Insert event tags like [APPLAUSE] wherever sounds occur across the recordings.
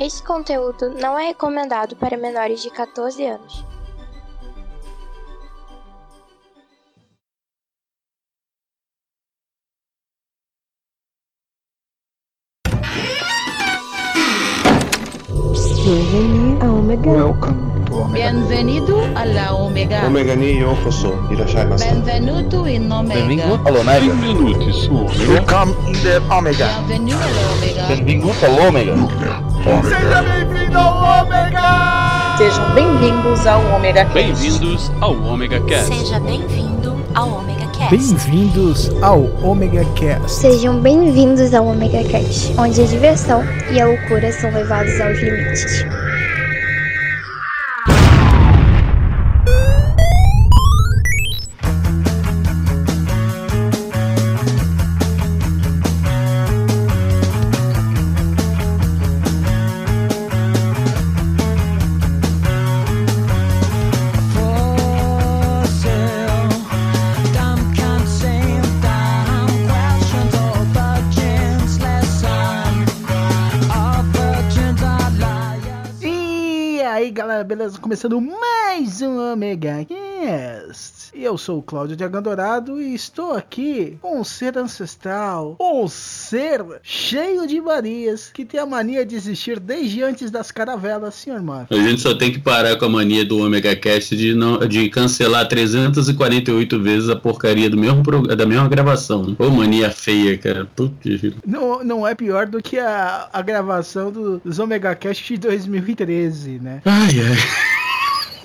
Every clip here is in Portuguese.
Este conteúdo não é recomendado para menores de 14 anos. Bienvenue à Omega. Welcome Omega. Omega ni yokoso. Irashaimasu. Benvenuto in Omega. Benvingut a l'Omega. Welcome in the Omega. Bienvenue alla Omega. Benvingut a l'Omega. Sejam bem-vindos ao Omega Cast. Bem-vindos ao Omega Cast. Seja bem-vindo ao Omega Cast. Bem-vindos ao Omega Cast. Sejam bem-vindos ao Omega Cast, onde a diversão e a loucura são levados aos limites. Começando mais um Omega Cast. Eu sou o Cláudio de Dourado e estou aqui com um ser ancestral, um ser cheio de manias, que tem a mania de existir desde antes das caravelas, senhor Marco. A gente só tem que parar com a mania do Omega Cast de, não, de cancelar 348 vezes a porcaria do mesmo, da mesma gravação. Ô, mania feia, cara. Putz, Não, não é pior do que a, a gravação do- dos Omega Cast de 2013, né? Ai, ai.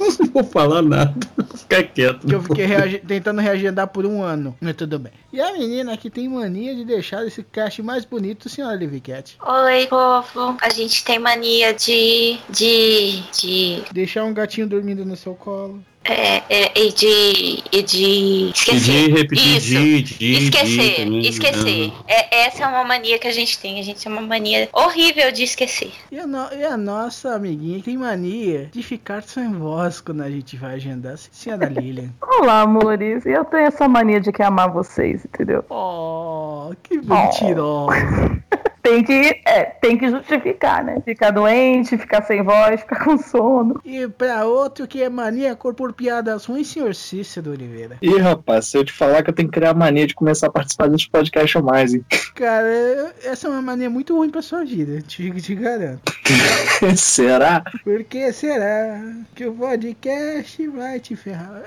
[LAUGHS] Não vou falar nada. [LAUGHS] Vou ficar quieto. Que eu fiquei reage- tentando reagendar por um ano. Mas tudo bem. E a menina que tem mania de deixar esse cast mais bonito, senhora Livicat. Oi, povo. A gente tem mania de. de. de. Deixar um gatinho dormindo no seu colo. É, é, e de. e de. esquecer. De repetir, Isso. de, de, Esquecer, de também. esquecer. É, essa é uma mania que a gente tem. A gente tem uma mania horrível de esquecer. E a, no- e a nossa amiguinha tem mania de ficar sem voz quando a gente vai agendar. Senhora Lilian. [LAUGHS] Olá, amores. Eu tenho essa mania de que amar vocês, entendeu? Oh, que mentirosa. [LAUGHS] Tem que, é, tem que justificar, né? Ficar doente, ficar sem voz, [LAUGHS] ficar com sono. E pra outro que é mania cor por piadas ruins, senhor Cícero Oliveira. Ih, rapaz, se eu te falar que eu tenho que criar a mania de começar a participar desse podcast ou mais, hein? Cara, essa é uma mania muito ruim pra sua vida, te, te garanto. [LAUGHS] Será? Por que será que o podcast vai te ferrar?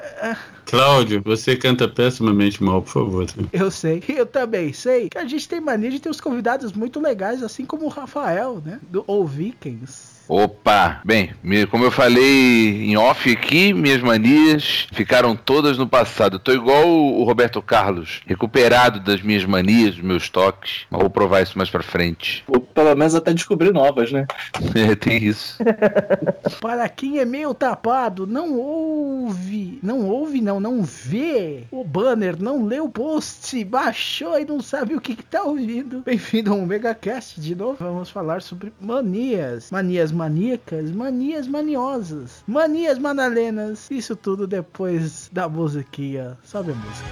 Cláudio, você canta pessimamente mal, por favor. Eu sei, eu também sei que a gente tem mania de ter os convidados muito legais, assim como o Rafael, né? Do Ou Vikings. Opa! Bem, como eu falei em off aqui, minhas manias ficaram todas no passado. Eu tô igual o o Roberto Carlos, recuperado das minhas manias, dos meus toques. Mas vou provar isso mais pra frente. [LAUGHS] Ou pelo menos até descobrir novas, né? É, tem isso. [LAUGHS] Para quem é meio tapado, não ouve, não ouve não, não vê o banner, não lê o post, baixou e não sabe o que, que tá ouvindo. Bem-vindo ao MegaCast de novo. Vamos falar sobre manias, manias maníacas, manias maniosas, manias madalenas. Isso tudo depois da musiquinha. Sobe a música.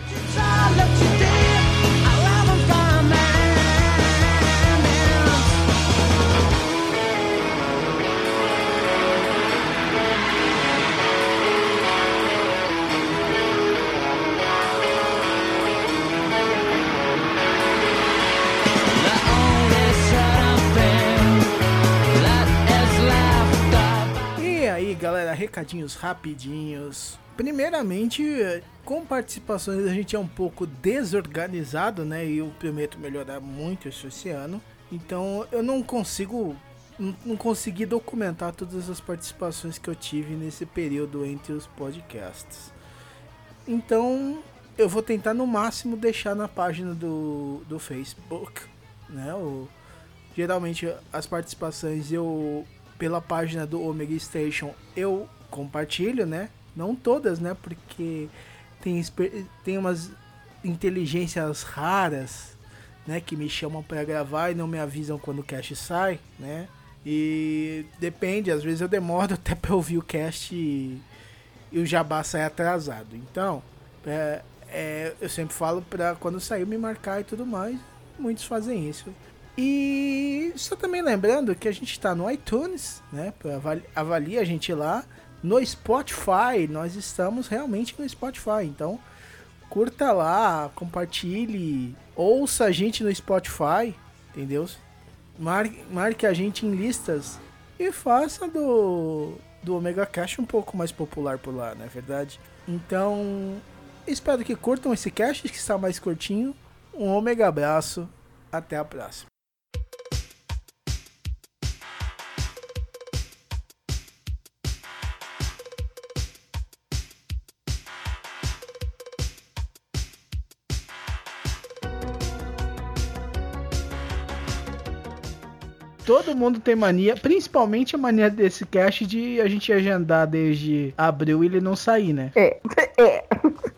Galera, recadinhos rapidinhos. Primeiramente, eh, com participações a gente é um pouco desorganizado, né? E eu prometo melhorar muito isso esse ano. Então eu não consigo. Não consegui documentar todas as participações que eu tive nesse período entre os podcasts. Então eu vou tentar no máximo deixar na página do, do Facebook, né? O, geralmente as participações eu pela página do Omega Station eu compartilho, né? Não todas, né? Porque tem, tem umas inteligências raras, né? Que me chamam para gravar e não me avisam quando o cast sai, né? E depende, às vezes eu demoro [LAUGHS] até para ouvir o cast e, e o jabá sai atrasado. Então, é, é, eu sempre falo para quando sair me marcar e tudo mais. Muitos fazem isso. E só também lembrando que a gente está no iTunes, né? Avalie, avalie a gente lá. No Spotify, nós estamos realmente no Spotify. Então, curta lá, compartilhe, ouça a gente no Spotify, entendeu? Marque, marque a gente em listas e faça do, do Omega Cash um pouco mais popular por lá, não é verdade? Então, espero que curtam esse cast que está mais curtinho. Um Omega abraço, até a próxima. Todo mundo tem mania, principalmente a mania desse cast de a gente agendar desde abril e ele não sair, né? É.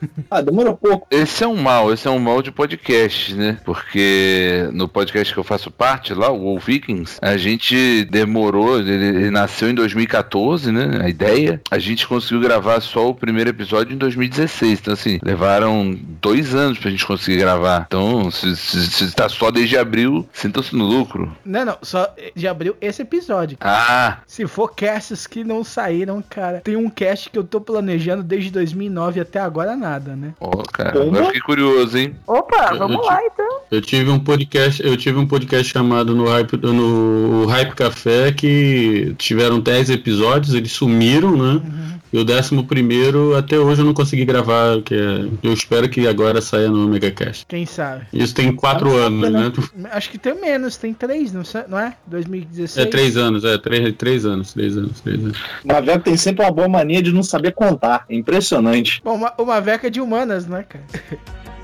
[LAUGHS] Ah, demorou pouco. Esse é um mal, esse é um mal de podcast, né? Porque no podcast que eu faço parte lá, o Wolf Vikings, a gente demorou, ele, ele, nasceu em 2014, né? A ideia. A gente conseguiu gravar só o primeiro episódio em 2016. Então, assim, levaram dois anos pra gente conseguir gravar. Então, se, se, se tá só desde abril, sinta-se no lucro. Não, não, só de abril esse episódio. Ah! Se for casts que não saíram, cara, tem um cast que eu tô planejando desde 2009 até agora nada, né? Ó, oh, cara, agora fiquei curioso, hein? Opa, vamos eu, lá então. Eu tive um podcast, eu tive um podcast chamado no Hype, no Hype Café que tiveram 10 episódios, eles sumiram, né? Uhum. E o décimo primeiro, até hoje eu não consegui gravar, que é, eu espero que agora saia no Megacast. Quem sabe? Isso tem quatro anos, né? Acho que tem menos, tem três, não é? 2016? É três anos, é três, três anos, três anos, três anos. Maveco tem sempre uma boa mania de não saber contar, é impressionante. Bom, o Maveco é de humanas, né, cara? [LAUGHS]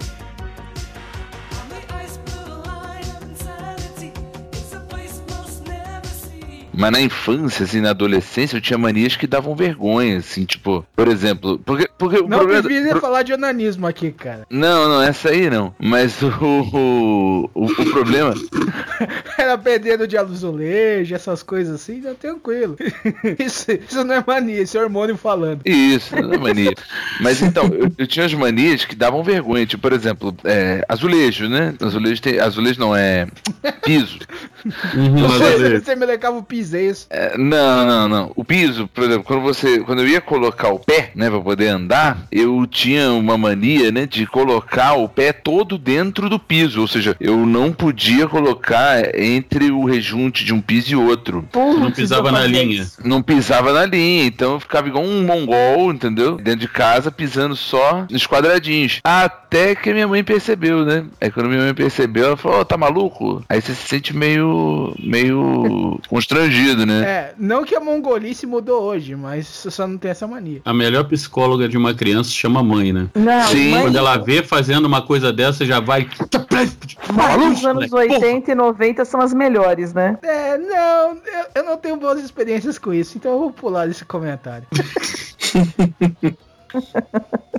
Mas na infância, assim, na adolescência, eu tinha manias que davam vergonha, assim, tipo, por exemplo. Porque, porque não o problema, devia pro... falar de onanismo aqui, cara. Não, não, essa aí não. Mas o, o, o, o problema. [LAUGHS] Era perdendo de azulejo, essas coisas assim, tá tranquilo. [LAUGHS] Isso, isso não é mania, isso é hormônio falando. Isso, não é mania. Mas então, eu, eu tinha as manias que davam vergonha, tipo, por exemplo, é, azulejo, né? Azulejo tem. Azulejo não, é piso. Uhum, você, você me lecava o piso é isso? É, não, não, não. O piso, por exemplo, quando você. Quando eu ia colocar o pé, né, pra poder andar, eu tinha uma mania, né, de colocar o pé todo dentro do piso. Ou seja, eu não podia colocar entre o rejunte de um piso e outro. Putz, não pisava na linha. Não pisava na linha. Então eu ficava igual um mongol, entendeu? Dentro de casa, pisando só nos quadradinhos. Até que minha mãe percebeu, né? Aí quando minha mãe percebeu, ela falou: oh, tá maluco? Aí você se sente meio. meio [LAUGHS] constrangido né? É, não que a mongolice mudou hoje, mas só não tem essa mania. A melhor psicóloga de uma criança chama mãe, né? Não, Sim. Mãe... Quando ela vê fazendo uma coisa dessa, já vai. Mas os anos 80 e 90 são as melhores, né? É, não, eu, eu não tenho boas experiências com isso, então eu vou pular esse comentário. [LAUGHS]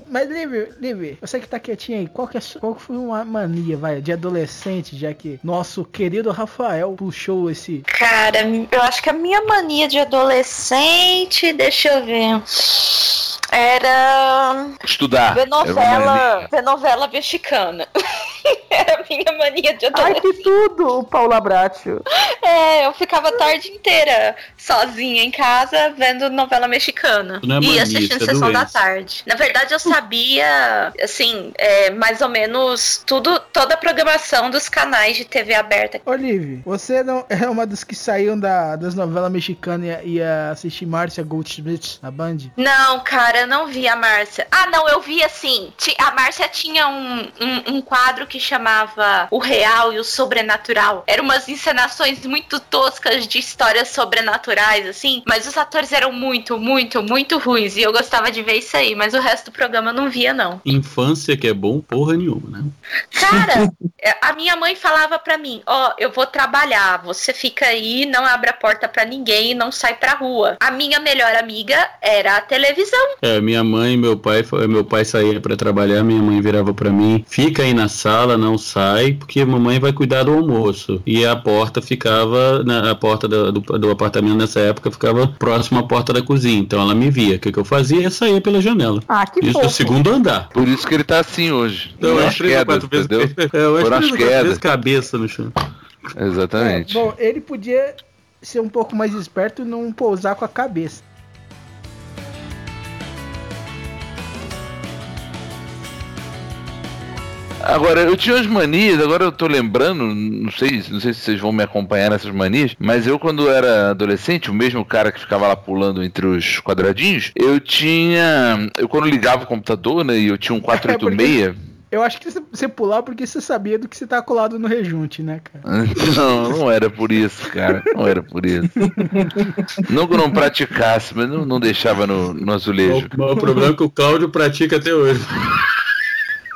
Mas, Liv, Liv, você que tá quietinho aí, qual, que é, qual foi uma mania, vai, de adolescente, já que nosso querido Rafael puxou esse. Cara, eu acho que a minha mania de adolescente, deixa eu ver. Era. Estudar. Ver novela, ver novela mexicana. [LAUGHS] Era a minha mania de adolescente. Ai, que tudo, Paula Bracho. É, eu ficava a tarde inteira sozinha em casa vendo novela mexicana. Não é mania, e assistindo é sessão da tarde. Na verdade, eu sabia, assim, é, mais ou menos tudo, toda a programação dos canais de TV aberta. Olive, você não é uma dos que saíram da, das novelas mexicanas e ia, assistir Márcia Goldschmidt na Band? Não, cara, eu não vi a Márcia. Ah, não, eu vi assim. A Márcia tinha um, um, um quadro que chamava O Real e o Sobrenatural. Eram umas encenações muito toscas de histórias sobrenaturais, assim. Mas os atores eram muito, muito, muito ruins. E eu gostava de ver isso aí. Mas o resto do programa eu não via, não. Infância que é bom, porra nenhuma, né? Cara, [LAUGHS] é, a minha mãe falava pra mim: Ó, eu vou trabalhar, você fica aí, não abre a porta pra ninguém e não sai pra rua. A minha melhor amiga era a televisão. É, minha mãe e meu pai, meu pai saía pra trabalhar, minha mãe virava pra mim, fica aí na sala, não sai, porque a mamãe vai cuidar do almoço. E a porta ficava, na, a porta do, do, do apartamento nessa época ficava próxima à porta da cozinha. Então ela me via. O que, que eu fazia? Eu saía pela janela. Ah, que Isso no fofo. segundo andar. Por isso que ele tá assim hoje. Então, eu as acho três ou quedas, quatro vezes, entendeu? é, eu acho três ou quatro vezes quedas. cabeça no chão. Exatamente. É, bom, ele podia ser um pouco mais esperto e não pousar com a cabeça. Agora, eu tinha umas manias, agora eu tô lembrando, não sei, não sei se vocês vão me acompanhar nessas manias, mas eu quando era adolescente, o mesmo cara que ficava lá pulando entre os quadradinhos, eu tinha, eu quando ligava o computador, né, e eu tinha um [LAUGHS] 486, Eu acho que você pular porque você sabia do que você tá colado no rejunte, né, cara? [LAUGHS] Não, não era por isso, cara. Não era por isso. [LAUGHS] Não que eu não praticasse, mas não, não deixava no, no azulejo. O, o problema é que o Cláudio pratica até hoje.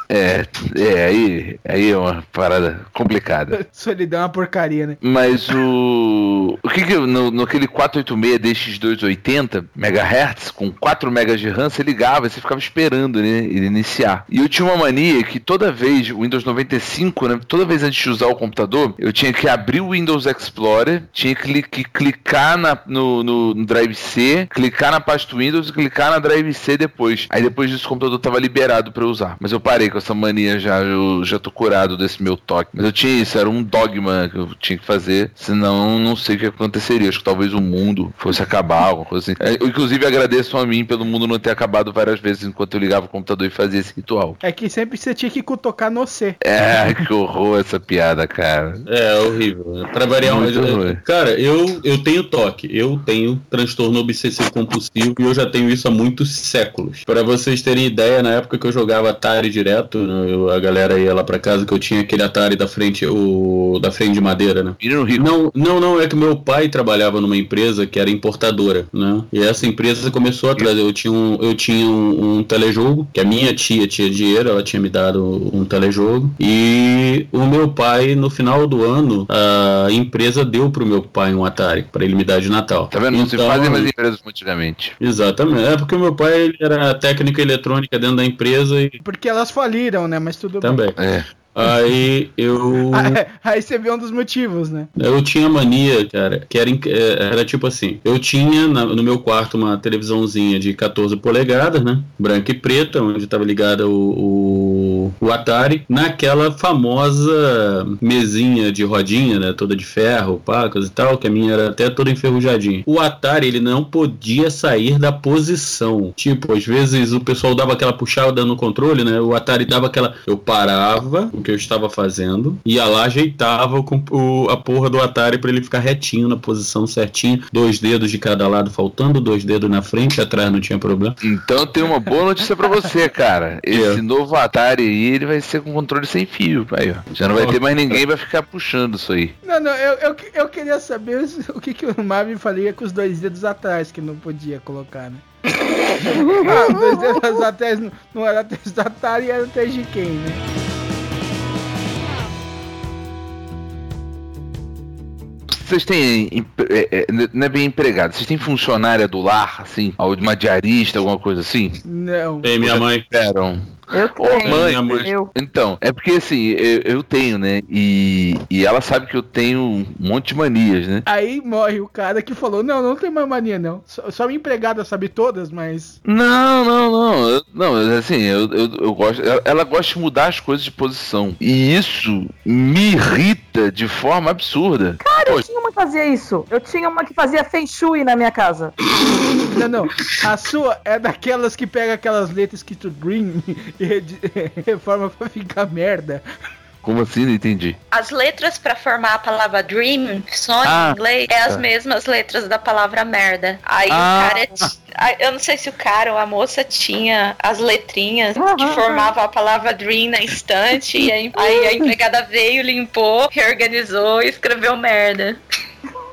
É, é, aí, aí é uma parada complicada. [LAUGHS] Solidão é uma porcaria, né? Mas o. O que que. No, aquele 486 DX280 MHz, com 4 MB de RAM, você ligava, você ficava esperando, né? Ele iniciar. E eu tinha uma mania que toda vez, o Windows 95, né? Toda vez antes de usar o computador, eu tinha que abrir o Windows Explorer, tinha que, que clicar na, no, no, no Drive C, clicar na pasta Windows e clicar na Drive C depois. Aí depois disso o computador tava liberado para usar. Mas eu parei com essa mania já, eu já tô curado desse meu toque. Mas eu tinha isso, era um dogma que eu tinha que fazer, senão não sei o que aconteceria. Acho que talvez o mundo fosse acabar, alguma coisa assim. É, Eu, inclusive, agradeço a mim pelo mundo não ter acabado várias vezes enquanto eu ligava o computador e fazia esse ritual. É que sempre você tinha que cutucar no C. É, [LAUGHS] que horror essa piada, cara. É, horrível. Pra variar um. Muito ruim. Cara, eu, eu tenho toque, eu tenho transtorno obsessivo compulsivo e eu já tenho isso há muitos séculos. Pra vocês terem ideia, na época que eu jogava Atari direto, né, eu- a galera ia lá pra casa que eu tinha aquele Atari da frente, o da frente de madeira, né? Menino rico. Não, não, não, é que meu pai trabalhava numa empresa que era importadora, né? E essa empresa começou a trazer, eu tinha um, eu tinha um, um telejogo, que a minha tia tinha dinheiro, ela tinha me dado um telejogo, e o meu pai, no final do ano, a empresa deu pro meu pai um Atari, pra ele me dar de Natal. Tá vendo? Não se Então- fazem mais empresas antigamente. Exatamente, é porque o meu pai ele era técnica eletrônica dentro da empresa e Porque elas faliram, né? Mas tudo também. É. Aí eu. bem. [LAUGHS] Aí você vê um dos motivos, né? Eu tinha mania, cara, que era, eh, era tipo assim: eu tinha na- no meu quarto uma televisãozinha de 14 polegadas, né? Branca e preta, onde estava ligada o, o, o Atari, naquela famosa mesinha de rodinha, né? Toda de ferro, pacas e tal, que a minha era até toda enferrujadinha. O Atari, ele não podia sair da posição. Tipo, às vezes o pessoal dava aquela puxada no controle, né? O Atari dava aquela. Eu parava o que eu estava fazendo, ia lá, ajeitava o, com- o- a porra do Atari para ele ficar retinho na posição certinha, dois dedos de cada lado faltando, dois dedos na frente, atrás não tinha problema. Então tem uma boa notícia pra você, cara. [LAUGHS] Esse novo Atari aí, ele vai ser com controle sem fio. Aí, ó. Já não vai ter mais ninguém vai ficar puxando isso aí. Não, não, eu, eu, eu queria saber o que, que o Marvin faria com os dois dedos atrás, que não podia colocar, né? [LAUGHS] ah, dois dedos atrás não, não era atrás do Atari, era atrás de quem, né? Vocês têm. é, é, não é bem empregado, vocês têm funcionária do lar, assim? Uma diarista, alguma coisa assim? Não. Ei, minha mãe. Esperam. Eu Ô, tenho. mãe, minha mãe. Eu. Então, é porque assim, eu, eu tenho, né? E, e ela sabe que eu tenho um monte de manias, né? Aí morre o cara que falou: Não, não tem mais mania, não. Só, só minha empregada sabe todas, mas. Não, não, não. Eu- não, assim, eu, eu, eu gosto. Ela, ela gosta de mudar as coisas de posição. E isso me irrita de forma absurda. Cara, eu tinha uma que fazia isso. Eu tinha uma que fazia Feng Shui na minha casa. Não, não. A sua é daquelas que pega aquelas letras escrito Dream e [LAUGHS] reforma pra ficar merda. Como assim? Não entendi. As letras pra formar a palavra dream, sonho Ah, em inglês, é as tá. mesmas letras da palavra merda. Aí Ah. o cara. t- Eu não sei se o cara ou a moça tinha as letrinhas que Aham. formavam a palavra dream na estante. e aí, aí a empregada veio, limpou, reorganizou e escreveu merda.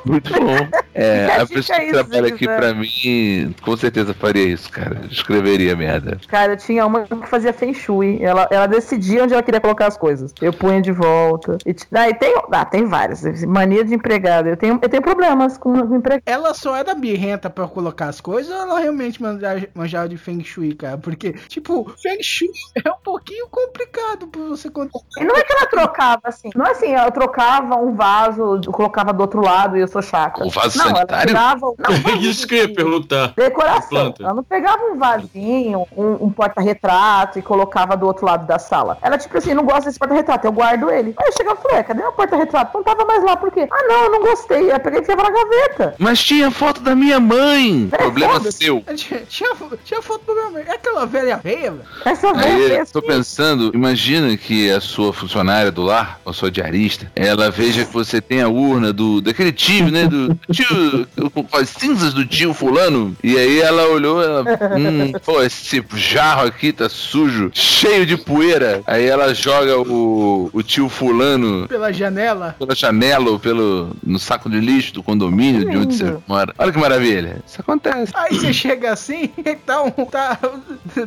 Muito bom. [LAUGHS] É, a pessoa que trabalha se aqui pra mim, com certeza faria isso, cara. Escreveria merda. Cara, eu tinha uma que fazia Feng Shui. Ela, ela decidia onde ela queria colocar as coisas. Eu punha de volta. E, ah, e tem, ah, tem várias. Mania de empregada. Eu tenho, eu tenho problemas com os empregados. Ela só era birrenta pra colocar as coisas ou ela realmente manjava, manjava de Feng Shui, cara? Porque, tipo, Feng Shui [LAUGHS] é um pouquinho complicado pra você contar. E não é que ela trocava assim. Não é assim, ela trocava um vaso, colocava do outro lado e eu sou chata. O vaso não, sanitário? Ela pegava, [LAUGHS] não, Isso que eu ia perguntar. Decoração. Ela não pegava um vasinho, um, um porta-retrato e colocava do outro lado da sala. Ela, tipo assim, não gosta desse porta-retrato, eu guardo ele. Aí eu chegava e falei, "Ué, cadê meu porta-retrato? Não tava mais lá, por quê? Ah, não, eu não gostei. Aí eu peguei e enfiava na gaveta. Mas tinha foto da minha mãe. Problema seu. Tinha, tinha, tinha foto do meu amigo. É aquela velha feia, velho. Essa Aí, eu tô pensando, imagina que a sua funcionária do lar, a sua diarista, ela veja que você tem a urna do daquele tio, né, do tio, com as cinzas do tio fulano, e aí ela olhou, ela, [LAUGHS] hum, pô, esse jarro aqui tá sujo, cheio de poeira. Aí ela joga o, o tio fulano Pela janela. pela janela ou pelo no saco de lixo do condomínio de onde você mora. Olha que maravilha. Isso acontece. Aí você chega assim e [LAUGHS] tá um, tá,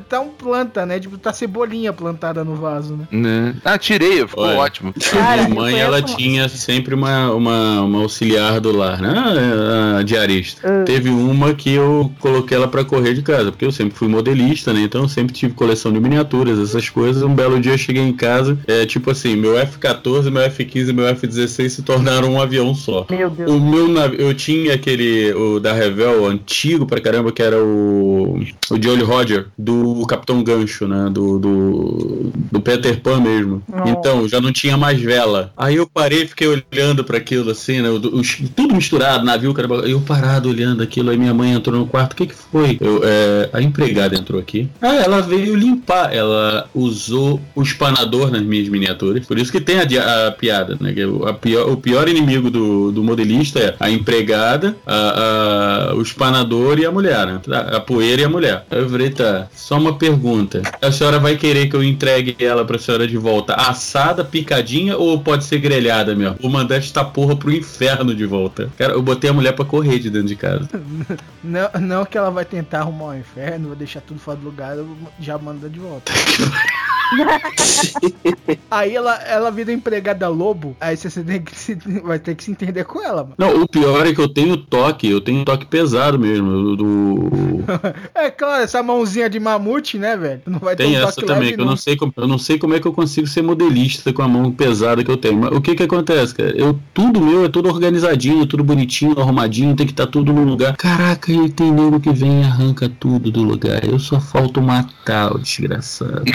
tá um planta, né? Tipo, tá cebolinha plantada no vaso, né? Né? Ah, tirei, ficou Olha. ótimo. minha mãe, ela tinha sempre uma, uma, uma auxiliar do lar, né? A, a diarista. Teve uma que eu coloquei ela pra correr de casa, porque eu sempre fui modelista, né? Então eu sempre tive coleção de miniaturas, essas coisas. Um belo dia eu cheguei em casa, é tipo assim, meu F-14, meu F-15 e meu F-16 se tornaram um avião só. Meu Deus. O meu navio, eu tinha aquele, o da Revel, antigo pra caramba, que era o, o Jolly Roger, do Capitão Gancho, né? Do, do, do Peter Pan mesmo. Nossa. Então, já não tinha mais vela. Aí eu parei e fiquei olhando pra aquilo assim, né? os- tudo misturado, navio, caramba. Eu parado olhando aquilo, aí minha mãe entrou no quarto. O que que foi? Eu, é, a empregada entrou aqui. Ah, ela veio limpar. Ela usou o espanador nas minhas miniaturas. Por isso que tem a, a piada, né? que o- a pior, o pior inimigo do, do modelista é a empregada, a, a- o espanador e a mulher, né? A, poeira e a mulher. Aí eu tá, só uma pergunta. A senhora vai querer que eu entregue ela pra senhora de volta assada, picadinha ou pode ser grelhada mesmo? Vou mandar esta porra pro inferno de volta. Cara, eu botei a mulher pra correr de dentro de casa. [LAUGHS] Não, não que ela vai tentar arrumar um inferno, vai deixar tudo fora do lugar, eu já manda de volta. [LAUGHS] [LAUGHS] aí ela, ela vira empregada lobo, aí você tem que se- vai ter que se entender com ela, mano. Não, o pior é que eu tenho toque, eu tenho toque pesado mesmo. Do, [LAUGHS] É claro, essa mãozinha de mamute, né, velho? Não vai Tem ter um essa toque também, leve, que eu não, sei como, eu não sei como é que eu consigo ser modelista com a mão pesada que eu tenho. Mas o que que acontece, cara? Eu, tudo meu é tudo organizadinho, tudo bonitinho, arrumadinho, tem que estar tudo no lugar. Caraca, e tem nego que vem e arranca tudo do lugar. Eu só falto matar o desgraçado. E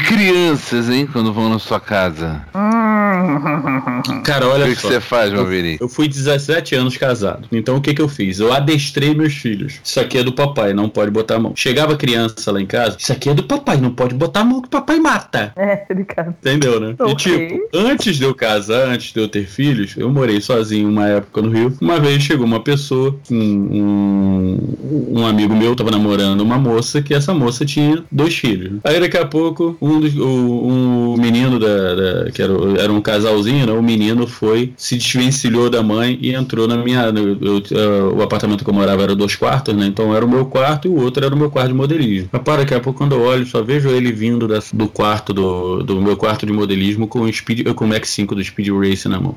crianças, hein, quando vão na sua casa? [LAUGHS] Cara, olha O que que só. você faz, eu, Maverick? eu fui 17 anos casado. Então o que que eu fiz? Eu adestrei meus filhos. Isso aqui é do papai, não pode botar a mão. Chegava criança lá em casa, isso aqui é do papai, não pode botar a mão que o papai mata. É, Ricardo. Entendeu, né? E Ok. tipo, antes de eu casar, antes de eu ter filhos, eu morei sozinho uma época no Rio. Uma vez chegou uma pessoa, um, um, um amigo meu tava namorando uma moça, que essa moça tinha dois filhos. Aí daqui a pouco, um, dos, o, um menino da, da- que era, o- era um casalzinho, né? O menino foi, se desvencilhou da mãe e entrou na minha. no- eu- eu- o apartamento que eu morava era dois quartos, né? Então era o meu quarto e o outro era o meu quarto de modelismo. Rapaz, daqui a pouco quando eu olho, só vejo ele vindo da- do quarto do, do meu quarto de modelismo com o Speed, com o Max 5 do Speed Race na mão.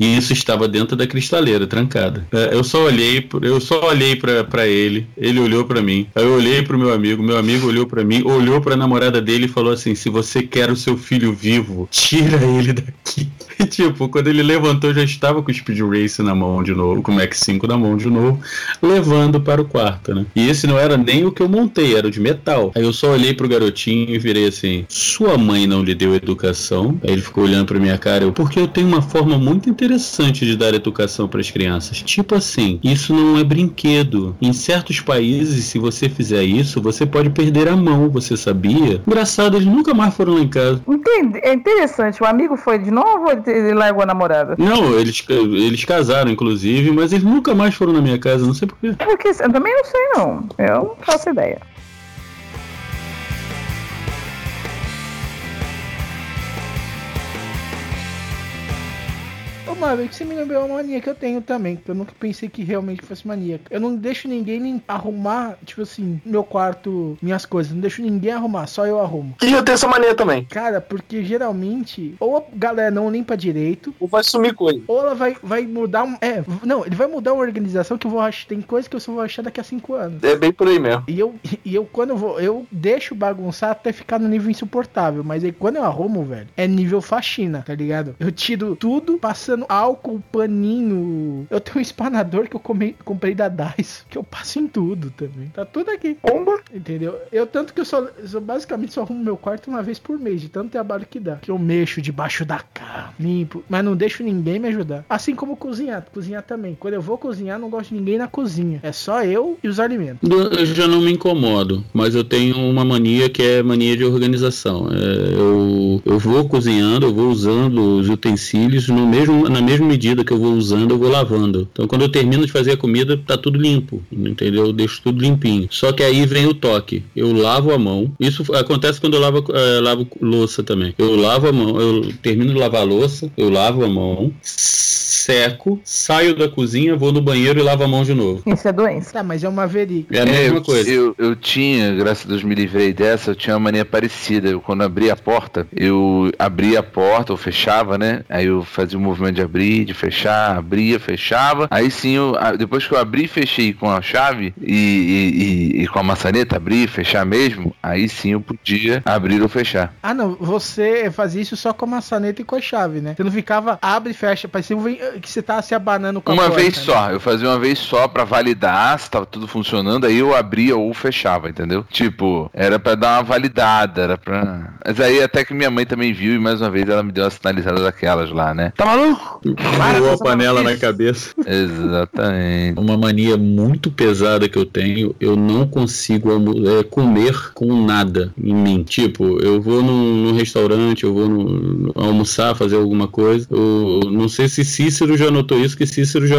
E isso estava dentro da cristaleira, trancada. É, Eu só olhei, eu só olhei pra ele, ele olhou pra mim. Eu olhei pro meu amigo, meu amigo olhou pra mim, olhou pra namorada dele e falou assim: "Se você quer o seu filho vivo, tira ele daqui". [LAUGHS] E tipo, quando ele levantou, já estava com o Speed Race na mão de novo, com o Max 5 na mão de novo, levando para o quarto, né? E esse não era nem o que eu montei, era o de metal. Aí eu só olhei pro garotinho e virei assim: "Sua mãe não lhe deu educação?". Aí ele ficou olhando pra minha cara, eu, porque eu tenho uma forma muito interessante de dar educação para as crianças. Tipo assim, isso não é brinquedo. Em certos países, se você fizer isso, você pode perder a mão, você sabia? Engraçado, eles nunca mais foram lá em casa. Entendi. É interessante. O amigo foi de novo ou ele- ele largou a namorada? Não, eles, eles casaram, inclusive, mas eles nunca mais foram na minha casa, não sei porquê. É Porque eu também não sei, não. Eu não faço ideia. Ô, Marvel, que você me lembrou uma mania que eu tenho também, que eu nunca pensei que realmente fosse mania. Eu não deixo ninguém nem arrumar, tipo assim, meu quarto, minhas coisas. Não deixo ninguém arrumar, só eu arrumo. E eu tenho essa mania também. Cara, porque geralmente, ou a galera não limpa direito, Ou vai sumir coisa. ou ela vai, vai mudar. um- É, não, ele vai mudar uma organização que eu vou achar. Tem coisa que eu só vou achar daqui a cinco anos. É bem por aí mesmo. E eu, e eu quando eu vou, eu deixo bagunçar até ficar no nível insuportável. Mas aí quando eu arrumo, velho, é nível faxina, tá ligado? Eu tiro tudo, passando passando álcool, paninho. Eu tenho um espanador que eu come- comprei da DICE, que eu passo em tudo também. Tá tudo aqui. Bomba. Entendeu? Eu tanto que eu só, eu só basicamente só arrumo meu quarto uma vez por mês, de tanto trabalho que dá. Que eu mexo debaixo da cama, limpo, mas não deixo ninguém me ajudar. Assim como cozinhar, cozinhar também. Quando eu vou cozinhar, não gosto de ninguém na cozinha. É só eu e os alimentos. Eu já não me incomodo, mas eu tenho uma mania que é mania de organização. É, eu, eu vou cozinhando, eu vou usando os utensílios no mesmo, na mesma medida que eu vou usando, eu vou lavando. Então quando eu termino de fazer a comida, tá tudo limpo, entendeu? Eu deixo tudo limpinho. Só que aí vem o toque. Eu lavo a mão. Isso acontece quando eu lavo, eh, lavo louça também. Eu lavo a mão, eu termino de lavar a louça, eu lavo a mão, seco, saio da cozinha, vou no banheiro e lavo a mão de novo. Isso é doença. Tá, mas é uma verídica. É a mesma eu, coisa. Eu, eu tinha, graças a Deus me livrei dessa, eu tinha uma mania parecida. Eu, quando abria a porta, eu abria a porta, ou fechava, né? Aí eu fazia o movimento de abrir, de fechar, abria, fechava. Aí sim, eu, a- depois que eu abri e fechei com a chave e, e- e- com a maçaneta, abrir e fechar mesmo, aí sim eu podia abrir ou fechar. Ah, não, você fazia isso só com a maçaneta e com a chave, né? Você não ficava abre e fecha, parecia um que você tava se abanando com a Uma porta, vez né? só, eu fazia uma vez só pra validar se tava tudo funcionando, aí eu abria ou fechava, entendeu? Tipo, era pra dar uma validada, era pra. Mas aí até que minha mãe também viu e mais uma vez ela me deu uma sinalizada daquelas lá, né? Tá maluco? Voou a panela na cabeça. [LAUGHS] Exatamente. Uma mania muito pesada que eu tenho, eu não consigo é, comer com nada em mim. Tipo, eu vou num, num restaurante, eu vou no- almoçar, fazer alguma coisa. Eu, eu não sei se Cícero já notou isso, que Cícero já,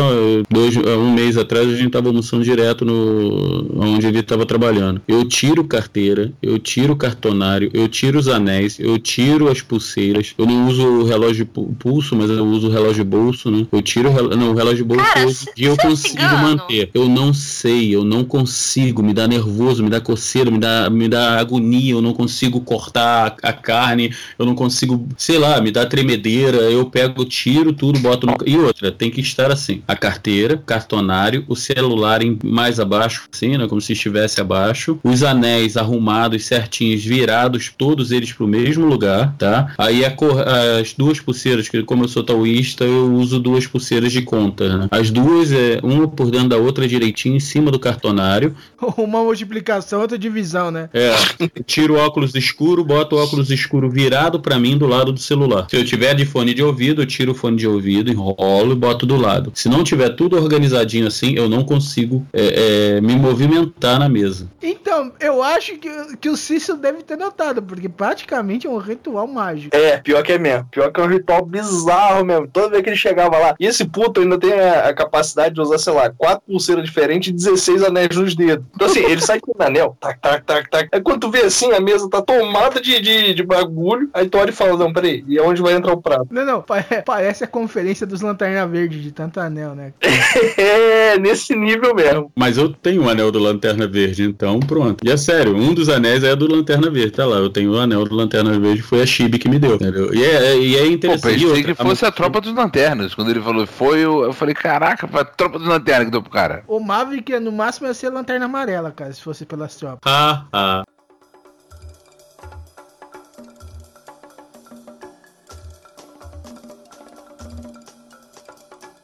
dois, um mês atrás, a gente tava almoçando direto no onde ele estava trabalhando. Eu tiro carteira, eu tiro cartonário, eu tiro os anéis, eu tiro as pulseiras. Eu não uso o relógio de pu- pulso, mas eu uso o relógio de bolso, né? Eu tiro o relógio, não, o relógio de bolso Cara, e eu é consigo manter. Eu não sei, eu não consigo, me dá nervoso, me dá coceira, me dá, me dá agonia, eu não consigo cortar a, a carne, eu não consigo, sei lá, me dá tremedeira, eu pego, tiro tudo, boto no. E outra, tem que estar assim: a carteira, cartonário, o celular em, mais abaixo, assim, né? Como se estivesse abaixo, os anéis arrumados, certinhos, virados, todos eles pro mesmo lugar, tá? Aí a cor- as duas pulseiras, que como eu sou taoísta, eu uso duas pulseiras de conta, né? As duas, é, uma por dentro da outra direitinho, em cima do cartonário. [LAUGHS] Uma multiplicação, outra divisão, né? É, tiro o óculos escuro, boto o óculos escuro virado pra mim do lado do celular. Se eu tiver de fone de ouvido, eu tiro o fone de ouvido, enrolo e boto do lado. Se não tiver tudo organizadinho assim, eu não consigo é, é, me movimentar na mesa. Então, eu acho que, que o Cícero deve ter notado, porque praticamente é um ritual mágico. É, pior que é mesmo. Pior que é um ritual bizarro mesmo. Toda vez que ele chegava lá. E esse puto ainda tem a, a capacidade de usar, sei lá, quatro pulseiras diferentes e 16 anéis nos dedos. Então, assim, ele sai com o anel, tac, tac, tac, tac. Aí quando tu vê assim, a mesa tá tomada de, de, de bagulho. Aí tu olha e fala: Não, peraí, e aonde vai entrar o prato? Não, não, pa- parece a conferência dos Lanterna Verde de tanto anel, né? [LAUGHS] É, nesse nível mesmo. Mas eu tenho o anel do Lanterna Verde, então pronto. E é sério, um dos anéis é do Lanterna Verde, tá lá. Eu tenho o anel do Lanterna Verde, foi a Chibi que me deu, entendeu? E é, e é Pô, interessante. pensei E que outra, fosse a tropa dos lanternas. Quando ele falou foi, eu, eu falei, caraca, foi a tropa dos lanternas que deu pro cara. O Maverick, no máximo, ia ser lanterna amarela, cara, se fosse pelas tropas. Ah, ah.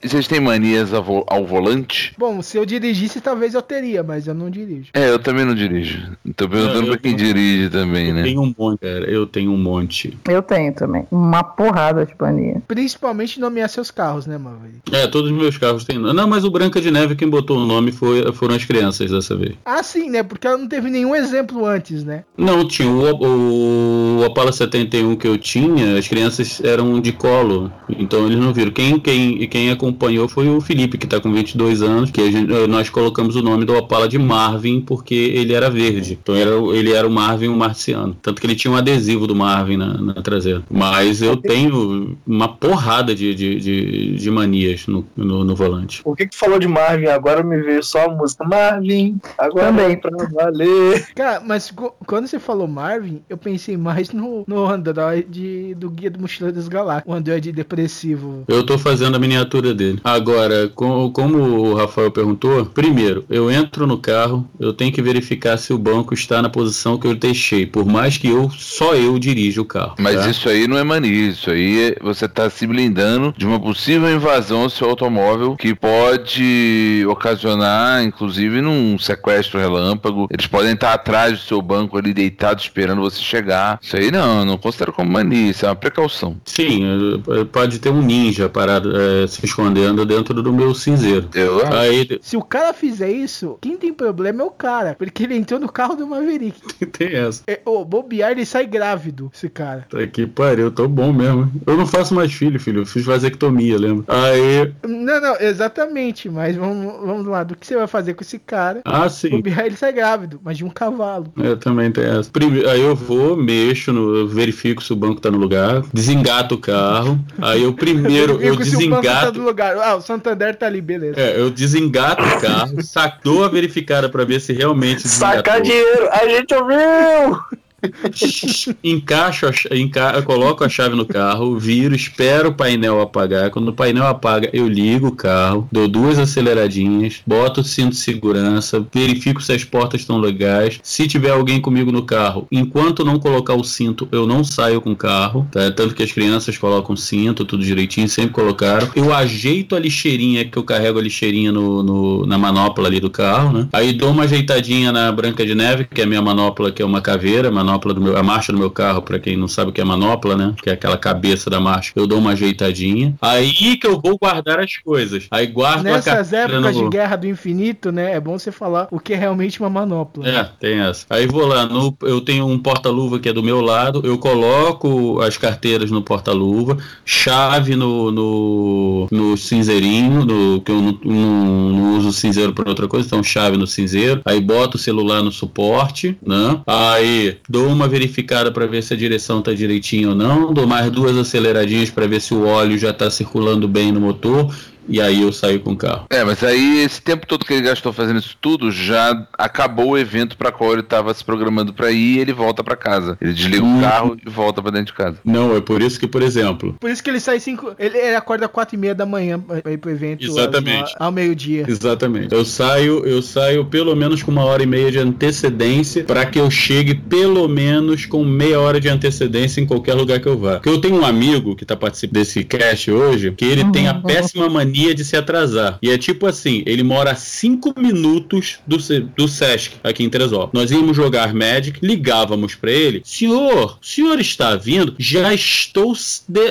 Vocês têm manias ao, vo- ao volante? Bom, se eu dirigisse, talvez eu teria, mas eu não dirijo. É, eu também não dirijo. Tô perguntando Não, eu pra quem tenho- dirige também, Eu né? tenho um monte, cara. Eu tenho um monte. Eu tenho também. Uma porrada de mania. Principalmente nomear seus carros, né, Maverick? É, todos os meus carros têm. Não, mas o Branca de Neve, quem botou o nome foi, foram as crianças dessa vez. Ah, sim, né? Porque ela não teve nenhum exemplo antes, né? Não, tinha o, o Opala 71 que eu tinha, as crianças eram de colo, então eles não viram. Quem, quem, quem acompanhou foi o Felipe, que tá com 22 anos, que a gente- eh, nós colocamos o nome do Opala de Marvin porque ele era verde. Então era, o- ele era o Marvin, o marciano. Tanto que ele tinha um adesivo do Marvin na, na traseira. Mas eu tenho uma porrada de, de, de, de manias no, no, no volante. Por que que tu falou de Marvin? Agora me veio só a música Marvin. Agora Também. é pra valer. Cara, mas quando você falou Marvin, eu pensei mais no, no Android do Guia do Mochileiro das Galáxias. O Android depressivo. Eu tô fazendo a miniatura dele. Agora, com- como o Rafael perguntou, primeiro, eu entro no carro, eu tenho que verificar se o banco está na posição que eu deixei, por mais que eu só eu dirija o carro. Mas tá? isso aí não é mania, isso aí é- você tá se blindando de uma possível invasão ao seu automóvel que pode ocasionar, inclusive, num sequestro relâmpago. Eles podem estar atrás do seu banco ali deitado esperando você chegar. Isso aí não, eu não considero como mania, isso é uma precaução. Sim, eh, pode ter um ninja parado eh, se escondendo dentro do meu cinzeiro. Eu Aí Se o cara fizer isso, quem tem problema é o cara. Porque ele entrou no carro do Maverick. [LAUGHS] tem essa. É, bobear, ele sai grávido, esse cara. Tá que pariu, tô bom mesmo. Eu não faço mais filho, filho. Eu fiz vasectomia, lembra? Aí. Não, não, exatamente. Mas vamos, vamos lá. Do que você vai fazer com esse cara? Ah, sim. Bobear, ele sai grávido, mas de um cavalo. Eu também tenho essa. Prime- Aí eu vou, mexo, no, eu verifico se o banco tá no lugar, desengato o carro. Aí eu primeiro, eu Fico se o banco tá desengato. Ah, o Santander tá ali, beleza. É, eu desengato o carro, sacou [LAUGHS] a verificada pra ver se realmente Sacar dinheiro, a gente ouviu! [LAUGHS] Encaixo, enca, coloco a chave no carro, viro, espero o painel apagar. Quando o painel apaga, eu ligo o carro, dou duas aceleradinhas, boto o cinto de segurança, verifico se as portas estão legais. Se tiver alguém comigo no carro, enquanto não colocar o cinto, eu não saio com o carro. tá? Tanto que as crianças colocam cinto, tudo direitinho, sempre colocaram. Eu ajeito a lixeirinha, que eu carrego a lixeirinha no, no- na manopla ali do carro, né? Aí dou uma ajeitadinha na Branca de Neve, que é a minha manopla, que é uma caveira, manopla do meu, a marcha do meu carro, pra quem não sabe o que é manopla, né? Que é aquela cabeça da marcha. Eu dou uma ajeitadinha. Aí que eu vou guardar as coisas. Aí guardo a Nessas carteira épocas no... de guerra do infinito, né? É bom você falar o que é realmente uma manopla. É, tem essa. Aí vou lá, no, eu tenho um porta-luva que é do meu lado, eu coloco as carteiras no porta-luva, chave no, no, no cinzeirinho, no, que eu não, não- não uso cinzeiro para outra coisa, então chave no cinzeiro, aí boto o celular no suporte, né? Aí dou uma verificada para ver se a direção tá direitinho ou não, dou mais duas aceleradinhas para ver se o óleo já tá circulando bem no motor. E aí eu saio com o carro. É, mas aí esse tempo todo que ele gastou fazendo isso tudo, já acabou o evento para qual ele estava se programando para ir e ele volta para casa. Ele desliga Hum. o carro e volta para dentro de casa. Não, é por isso que, por exemplo, Por isso que ele sai cinco. Ele, ele acorda quatro e meia da manhã pra ir pro evento. Exatamente. no- Ao meio-dia. Exatamente. Eu saio, eu saio pelo menos com uma hora e meia de antecedência para que eu chegue pelo menos com meia hora de antecedência em qualquer lugar que eu vá. Porque eu tenho um amigo que tá participando desse cast hoje, que ele tem a péssima mania de se atrasar. E é tipo assim, ele mora a cinco minutos do, do Sesc aqui em Teresópolis. Nós íamos jogar Magic, ligávamos para ele, senhor, o senhor está vindo? Já estou,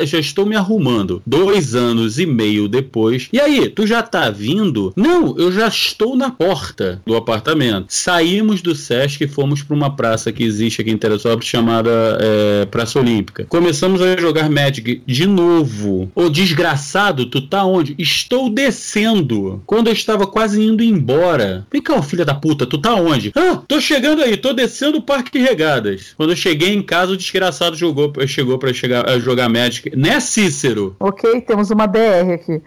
já estou me arrumando. Dois anos e meio depois. E aí, tu já tá vindo? Não, eu já estou na porta do apartamento. Saímos do Sesc e fomos para uma praça que existe aqui em Teresópolis chamada é, Praça Olímpica. Começamos a jogar Magic de novo. Ô desgraçado, tu tá onde? Estou descendo. Quando eu estava quase indo embora. Vem cá, filha da puta, tu tá onde? Ah, tô chegando aí, tô descendo o Parque de Regadas. Quando eu cheguei em casa, o desgraçado jogou, chegou para chegar jogar Magic. Né, Cícero? Ok, temos uma DR aqui.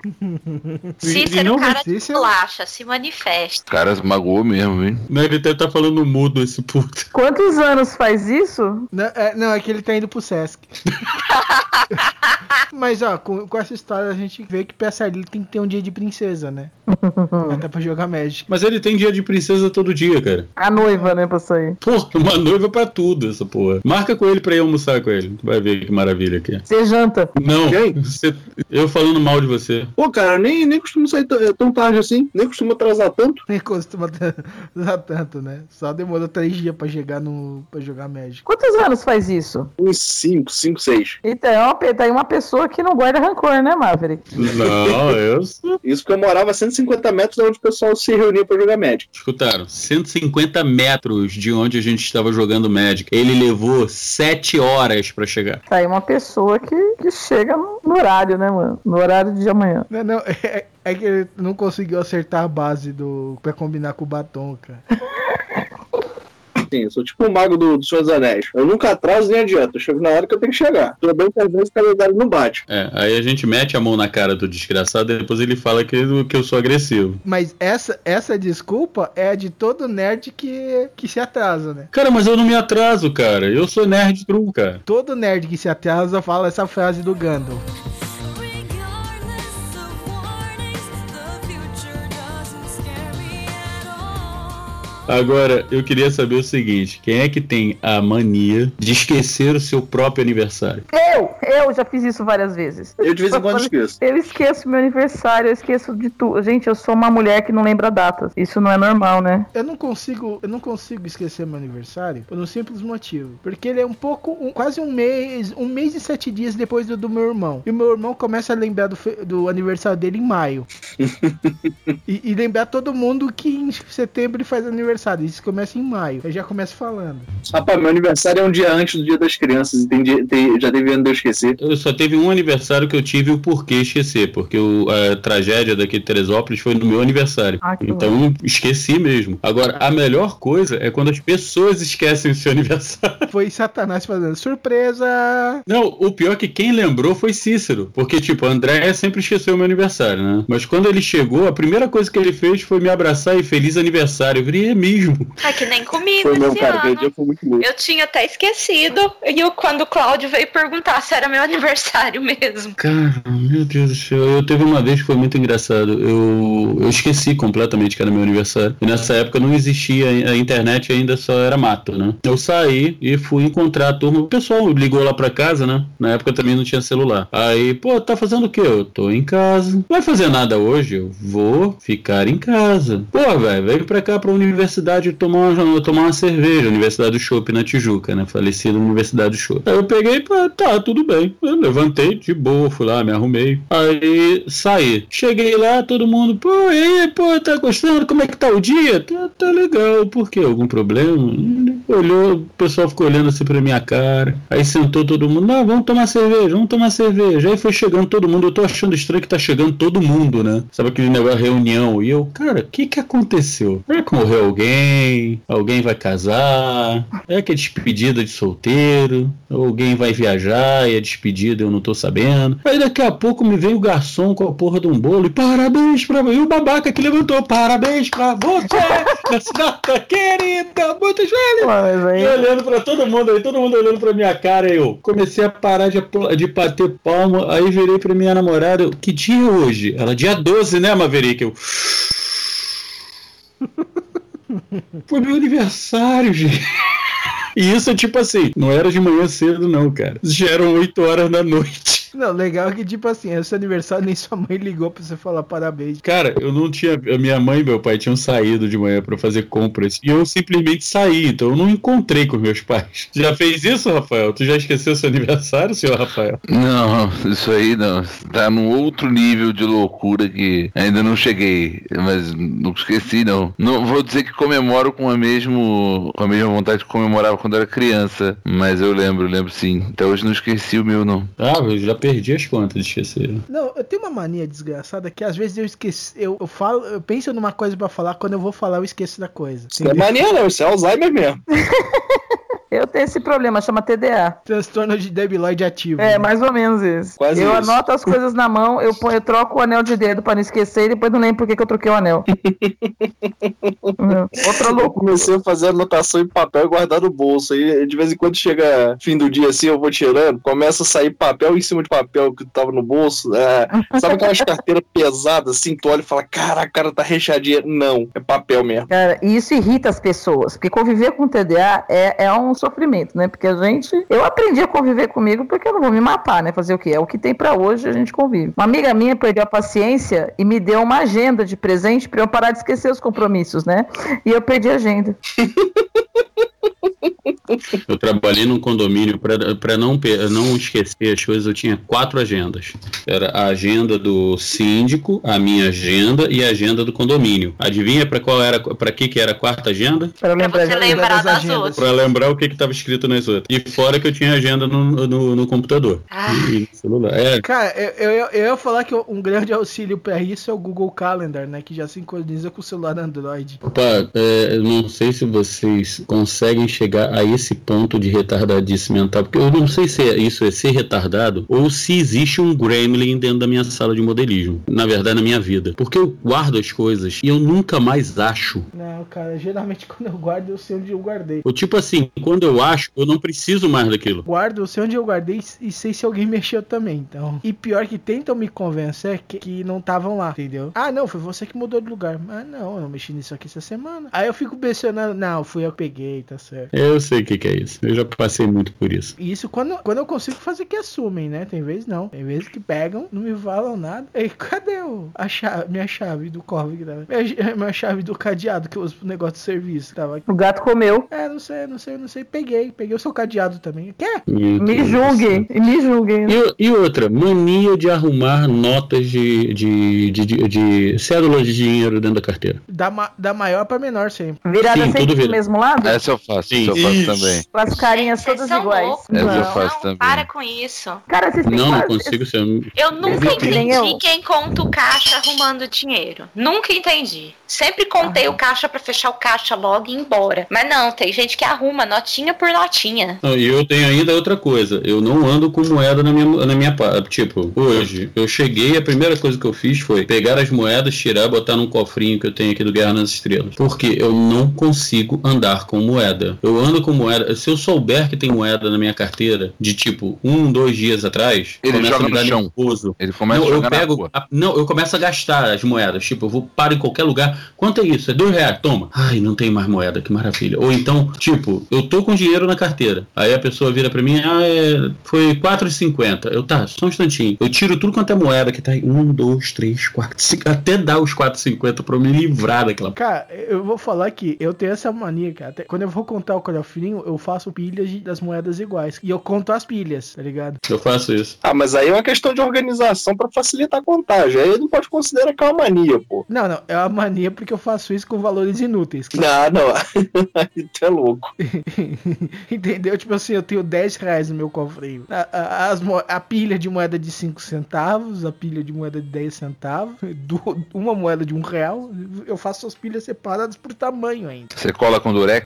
[LAUGHS] Cícero, não, cara de Cícero- bolacha, se manifesta. O cara se magoou mesmo, hein? Não, ele deve estar falando mudo, esse puto. Quantos anos faz isso? Não é, não, é que ele tá indo pro Sesc. [LAUGHS] [LAUGHS] Mas, ó, com, com essa história a gente vê que Peça Arlil tem que ter um dia de princesa, né? [LAUGHS] Até pra jogar Magic. Mas ele tem dia de princesa todo dia, cara. A noiva, né, pra sair. Porra, uma noiva pra tudo, essa porra. Marca com ele pra ir almoçar com ele. Tu vai ver que maravilha que é. Você janta. Não, você- eu falando mal de você. Pô, cara, nem, nem costumo sair tão tarde assim, nem costumo atrasar tanto. Nem costuma [LAUGHS] usar tanto, né? Só demorou três dias pra chegar no. pra jogar Magic. Quantos anos faz isso? Uns 5, 5, 6. Então, é uma, tá aí uma pessoa que não guarda rancor, né, Maverick? Não, [LAUGHS] eu sou. Isso porque eu morava a 150 metros de onde o pessoal se reunia pra jogar Magic. Escutaram, 150 metros de onde a gente estava jogando Magic. Ele levou 7 horas pra chegar. Tá aí uma pessoa que, que chega no, no horário, né, mano? No horário de amanhã. Não, não, [LAUGHS] é, é que ele não conseguiu acertar a base do. pra combinar com o batom, cara. [LAUGHS] Sim, eu sou tipo o mago do, do Senhor dos Anéis. Eu nunca atraso nem adianta. Eu chego na hora que eu tenho que chegar. Tudo bem que às vezes o calendário não bate. É, aí a gente mete a mão na cara do desgraçado e depois ele fala que, eu- que eu sou agressivo. Mas essa, essa desculpa é a de todo nerd que, que se atrasa, né? Cara, mas eu não me atraso, cara. Eu sou nerd true, cara. Todo nerd que se atrasa fala essa frase do Gandalf. Agora, eu queria saber o seguinte: quem é que tem a mania de esquecer o seu próprio aniversário? Eu, eu já fiz isso várias vezes. Eu de vez em quando esqueço. Eu esqueço meu aniversário, eu esqueço de tudo. Gente, eu sou uma mulher que não lembra datas. Isso não é normal, né? Eu não consigo, eu não consigo esquecer meu aniversário por um simples motivo, porque ele é um pouco, um- quase um mês, um mês e sete dias depois do, do meu irmão. E o meu irmão começa a lembrar do, do aniversário dele em maio. [LAUGHS] e, e lembrar todo mundo que em setembro ele faz aniversário. Isso começa em maio. Eu já começo falando. Rapaz, meu aniversário é um dia antes do dia das crianças. E tem dia- tem- já teve ano de eu esquecer. Eu só teve um aniversário que eu tive o porquê esquecer, porque o- a tragédia daqui de Teresópolis foi no meu aniversário. Ah, que então eu esqueci mesmo. Agora, a melhor coisa é quando as pessoas esquecem o seu aniversário. Foi Satanás fazendo surpresa. Não, o pior é que quem lembrou foi Cícero. Porque, tipo, André sempre esqueceu o meu aniversário, né? Mas quando ele chegou, a primeira coisa que ele fez foi me abraçar e feliz aniversário. Eu virei, mesmo. É que nem comigo Foi mesmo, esse cara. Ano. dia foi muito louco. Eu tinha até esquecido. E eu, quando o Cláudio veio perguntar se era meu [LAUGHS] aniversário mesmo. Cara, meu Deus do céu. Eu teve uma vez que foi muito engraçado. Eu, eu esqueci completamente que era meu aniversário. E nessa época não existia, a internet ainda só era mato, né? Eu saí e fui encontrar a turma. O pessoal ligou lá pra casa, né? Na época também não tinha celular. Aí, pô, tá fazendo o quê? Eu tô em casa. Não vai fazer nada hoje? Eu vou ficar em casa. Pô, velho, veio pra cá pra universidade tomar uma, tomar uma cerveja. Universidade do Chopp na Tijuca, né? Falecida Universidade do Chopp. Aí eu peguei, pá, tá, tudo bem. Eu levantei de boa, fui lá, me arrumei. Aí saí. Cheguei lá, todo mundo, pô, e aí, pô, tá gostando? Como é que tá o dia? Tá, tá legal. Por quê? Algum problema? Olhou, o pessoal ficou olhando assim pra minha cara. Aí sentou todo mundo, não, vamos tomar cerveja, vamos tomar cerveja. Aí foi chegando todo mundo. Eu tô achando estranho que tá chegando todo mundo, né? Sabe aquele negócio, reunião. E eu, cara, o que que aconteceu? Será que morreu alguém? Alguém vai casar? É que é despedida de solteiro? Alguém vai viajar e é despedida, eu não tô sabendo. Aí daqui a pouco me vem o garçom com a porra de um bolo e parabéns pra. E o babaca que levantou, parabéns pra você, nessa data querida, muitas velhas. Mas E olhando pra todo mundo aí, todo mundo olhando pra minha cara, eu comecei a parar de, de bater palma, aí virei pra minha namorada, que dia é hoje? Ela, dia 12, né, Maverick? Eu... Foi meu aniversário, gente. E isso é tipo assim, não era de manhã cedo, não, cara. Já eram 8 horas da noite. Não, legal que, tipo assim, é seu aniversário, [LAUGHS] nem sua mãe ligou pra você falar parabéns. Cara, eu não tinha. a Minha mãe e meu pai tinham saído de manhã pra fazer compras. E eu simplesmente saí, então eu não encontrei com meus pais. [LAUGHS] Já fez isso, Rafael? Tu já esqueceu seu aniversário, senhor Rafael? Não, isso aí não. Tá num outro nível de loucura que ainda não cheguei, mas não esqueci não. Não vou dizer que comemoro com a mesmo com a mesma vontade que comemorava quando era criança, mas eu lembro, lembro sim. Até hoje não esqueci o meu não. Ah, eu já perdi as contas de esquecer. Não, eu tenho uma mania desgraçada que às vezes eu esqueço, eu, eu falo, eu penso numa coisa pra falar, quando eu vou falar eu esqueço da coisa. Isso não é mania, não. Isso é Alzheimer mesmo. [LAUGHS] eu tenho esse problema, chama TDA. Transtorno de debilóide ativo. É, mais ou menos isso. Quase eu isso. anoto as coisas na mão, eu, ponho, eu troco o anel de dedo pra não esquecer e depois não lembro por que que eu troquei o anel. [LAUGHS] Outra Eu loucura. comecei a fazer anotação em papel e guardar no bolso. Aí de vez em quando chega fim do dia assim, eu vou tirando, começa a sair papel em cima de papel que tava no bolso. É, sabe aquelas carteiras pesadas assim, tu olha e fala, caraca, cara tá recheadinha. Não, é papel mesmo. Cara, e isso irrita as pessoas, porque conviver com TDA é, é um sofrimento, né? Porque a gente. Eu aprendi a conviver comigo porque eu não vou me matar, né? Fazer o quê? É o que tem pra hoje, a gente convive. Uma amiga minha perdeu a paciência e me deu uma agenda de presente pra eu parar de esquecer os compromissos, né? E eu perdi a agenda. [LAUGHS] Eu trabalhei num condomínio para não, não esquecer as coisas. Eu tinha quatro agendas. Era a agenda do síndico, a minha agenda e a agenda do condomínio. Adivinha para qual era, para que que era a quarta agenda? Pra Pra lembrar você de- lembrar das das agendas. outras. Para lembrar o que que estava escrito nas outras. E fora que eu tinha agenda no, no, no computador Ah. e no celular. É, Cara, eu, eu, eu ia falar que um grande auxílio pra isso é o Google Calendar, né? Que já sincroniza com o celular Android. Opa, é, eu não sei se vocês conseguem chegar chegar a esse ponto de retardadice mental, porque eu não sei se é- isso é ser retardado ou se existe um gremlin dentro da minha sala de modelismo. Na verdade, na minha vida. Porque eu guardo as coisas e eu nunca mais acho. Não, cara, geralmente [LAUGHS] quando eu guardo, eu sei onde eu guardei. Ou tipo assim, quando eu acho, eu não preciso mais daquilo. Guardo, eu sei onde eu guardei e sei se alguém [LAUGHS] mexeu também, então. E pior que tentam me convencer que, que não estavam lá, entendeu? Ah, não, foi você que mudou de lugar. Ah, não, eu não mexi nisso aqui essa semana. Aí eu fico mencionando, não, fui eu que peguei, tá certo. Eu sei o que, que é isso. Eu já passei muito por isso. E Isso quando, quando eu consigo fazer que assumem, né? Tem vezes não. Tem vezes que pegam, não me falam nada. Ei, cadê o, a chave, minha chave do Corvo que tava? Minha, [LAUGHS] minha chave do cadeado que eu uso pro negócio de serviço que tava aqui. O gato comeu. É, não sei, não sei, não sei. Peguei, peguei o seu cadeado também. Quer? Meu Me Deus do julguem, me julguem. E, e outra, mania de arrumar notas de, de, de, de, de cédulas de dinheiro dentro da carteira. Da, ma- da maior pra menor sempre. Virada Sim, sempre vira. mesmo lado? Essa eu faço, Sim. Eu faço Isso. também. Com as carinhas Vocês todas iguais. loucos. Essa eu Não. faço Não, também. para com isso. Cara, vocês têm Não, não consigo ser. Eu nunca Não, nem entendi eu. quem conta o caixa arrumando dinheiro. Nunca entendi. Sempre contei o caixa pra fechar o caixa logo e ir embora. Mas não, tem gente que arruma notinha por notinha. Não, e eu tenho ainda outra coisa. Eu não ando com moeda na minha, na minha Tipo, hoje, eu cheguei, a primeira coisa que eu fiz foi pegar as moedas, tirar, botar num cofrinho que eu tenho aqui do Guerra nas Estrelas. Porque eu não consigo andar com moeda. Eu ando com moeda. Se eu souber que tem moeda na minha carteira, de tipo, um, dois dias atrás, Ele começa joga a me no dar chão. nervoso. Ele começa Não, a eu jogar na pego. rua. a- não, eu começo a gastar as moedas. Tipo, eu vou para em qualquer lugar. Quanto é isso? É dois reais. Toma. Ai, não tem mais moeda. Que maravilha. Ou então, tipo, eu tô com dinheiro na carteira. Aí a pessoa vira pra mim, ah, é, foi 4,50. Eu, tá, só um instantinho. Eu tiro tudo quanto é moeda que tá aí. Um, dois, três, quatro, cinco. Até dar os 4,50 pra eu me livrar daquela. Cara, eu vou falar que eu tenho essa mania, cara. Até quando eu vou contar o cofrinho, eu faço pilhas das moedas iguais. E eu conto as pilhas, tá ligado? Eu faço isso. Ah, mas aí é uma questão de organização pra facilitar a contagem. Aí não pode considerar que é uma mania, pô. Não, não, é uma mania porque eu faço isso com valores inúteis. [LAUGHS] Não, não. Aí tu é louco. [LAUGHS] Entendeu? Tipo assim, eu tenho 10 reais no meu cofrinho. A, a- as mo- a pilha de moeda de 5 centavos, a pilha de moeda de 10 centavos, [LAUGHS] du- uma moeda de um real. Eu faço as pilhas separadas por tamanho ainda. Você cola com durex?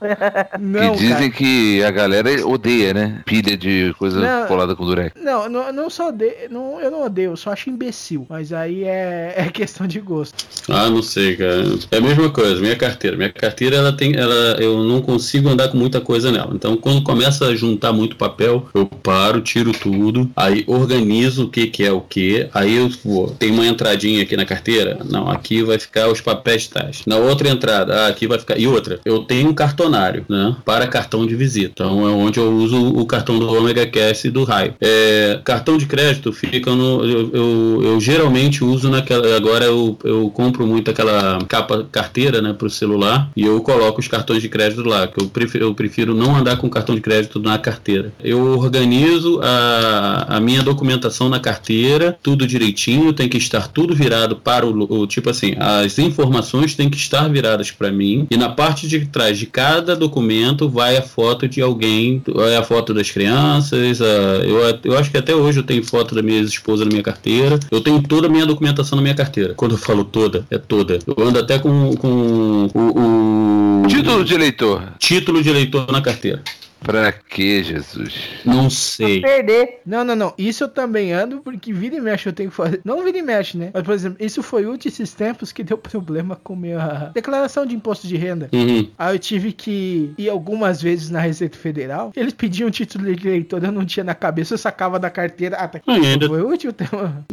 Não, e dizem cara. que a galera odeia, né? Pilha de coisa Não. colada com durex. Não, não, não só odeio, não, eu não odeio, eu só acho imbecil. Mas aí é, [LAUGHS] é questão de gosto. Ah, não sei, cara. É a mesma coisa, minha carteira. Minha carteira, ela tem. Ela, eu não consigo andar com muita coisa nela. Então, quando começa a juntar muito papel, eu paro, tiro tudo, aí organizo o que, que é o que. Aí eu vou. Tem uma entradinha aqui na carteira? Não, aqui vai ficar os papéis tais. Na outra entrada, ah, aqui vai ficar. E outra, eu tenho um cartonário, né? Para cartão de visita. Então é onde eu uso o cartão do Omega Cash e do Raio. É, cartão de crédito fica no. Eu, eu, eu geralmente uso naquela. Agora eu, eu compro muito aquela capa carteira, né, pro celular e eu coloco os cartões de crédito lá, que eu prefiro, eu prefiro não andar com cartão de crédito na carteira. Eu organizo a, a minha documentação na carteira, tudo direitinho, tem que estar tudo virado para o, o tipo assim, as informações têm que estar viradas para mim e na parte de trás de cada documento vai a foto de alguém, vai a foto das crianças, a- eu, eu acho que até hoje eu tenho foto da minha esposa na minha carteira, eu tenho toda a minha documentação na minha carteira. Quando eu falo toda, é toda. Eu ando até com, com o, o Título de eleitor. título de eleitor na carteira. Pra que, Jesus? Não sei. Perder. Não, não, não. Isso eu também ando porque vira e mexe eu tenho que fazer. Não vira e mexe, né? Mas, por exemplo, isso foi útil esses tempos que deu [LAUGHS] problema com minha declaração de imposto de renda. Uhum. Aí eu tive que ir algumas vezes na Receita Federal. Eles pediam título de eleitor, eu não tinha na cabeça, eu sacava da carteira. Ah, tá. Ainda- Foi útil.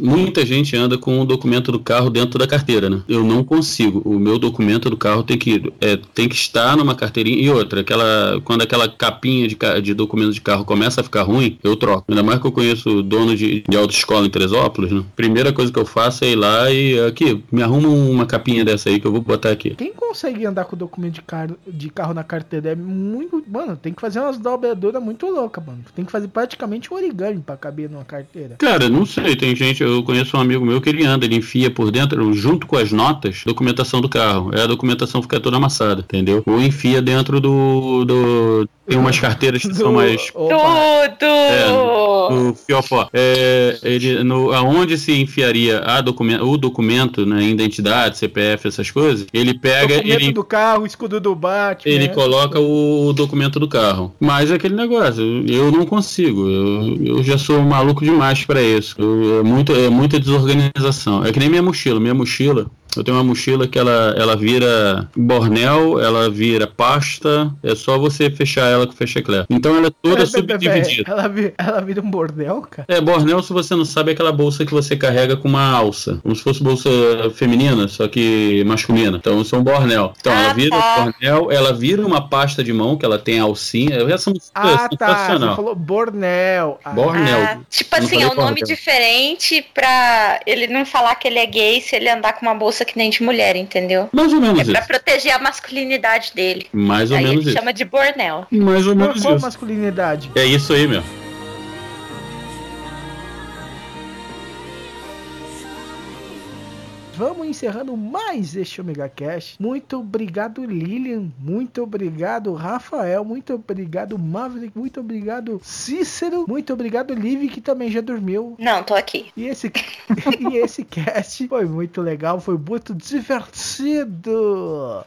Muita gente anda com o documento do carro dentro da carteira, né? Eu não consigo. O meu documento do carro tem que, é, tem que estar numa carteirinha. E outra, aquela, quando aquela capinha de, ca- de documento de carro começa a ficar ruim, eu troco. Ainda mais que eu conheço dono de, de autoescola em Teresópolis, né? Primeira coisa que eu faço é ir lá e aqui, me arruma uma capinha dessa aí que eu vou botar aqui. Quem consegue andar com documento de carro, de carro na carteira é muito. Mano, tem que fazer umas dobraduras muito loucas, mano. Tem que fazer praticamente um origami pra caber numa carteira. Cara, não sei, tem gente, eu conheço um amigo meu que ele anda, ele enfia por dentro, junto com as notas, documentação do carro. É a documentação fica toda amassada, entendeu? Ou enfia dentro do, do Tem umas carteiras que são mais. Tudo! É, no Fiofó. É, ele, no, aonde se enfiaria a documento, o documento, né, identidade, CPF, essas coisas, ele pega. Documento Ele, do carro, escudo do Batman. ele né? coloca o documento do carro. Mas é aquele negócio, eu não consigo. Eu, eu já sou maluco demais pra isso. Eu- é, muito, é muita desorganização. É que nem minha mochila. Minha mochila. Eu tenho uma mochila que ela, ela vira bornel, ela vira pasta, é só você fechar ela com fecha eclair. Então ela é toda [LAUGHS] Pera, pera, pera, subdividida. Ela, vi- ela vira um bordel, cara. É, bornel, se você não sabe, é aquela bolsa que você carrega com uma alça. Como se fosse bolsa feminina, só que masculina. Então, isso é um bornel. Então, ela vira bornel, ela vira uma pasta de mão, que ela tem alcinha. Essa música é Ah, tá. Você sensacional. falou bornel. Ah, Bornel. Ah, tipo assim, é um nome bornel. diferente pra ele não falar que ele é gay se ele andar com uma bolsa que nem de mulher, entendeu? Mais ou menos É pra isso. proteger a masculinidade dele. Mais ou Aí menos ele isso. chama de bornel. Mais ou menos qual isso. masculinidade? É isso aí, meu. Vamos encerrando mais este Omega Cash. Muito obrigado, Lilian. Muito obrigado, Rafael. Muito obrigado, Maverick. Muito obrigado, Cícero. Muito obrigado, Liv, que também já dormiu. Não, tô aqui. E esse, [LAUGHS] e esse cast foi muito legal, foi muito divertido.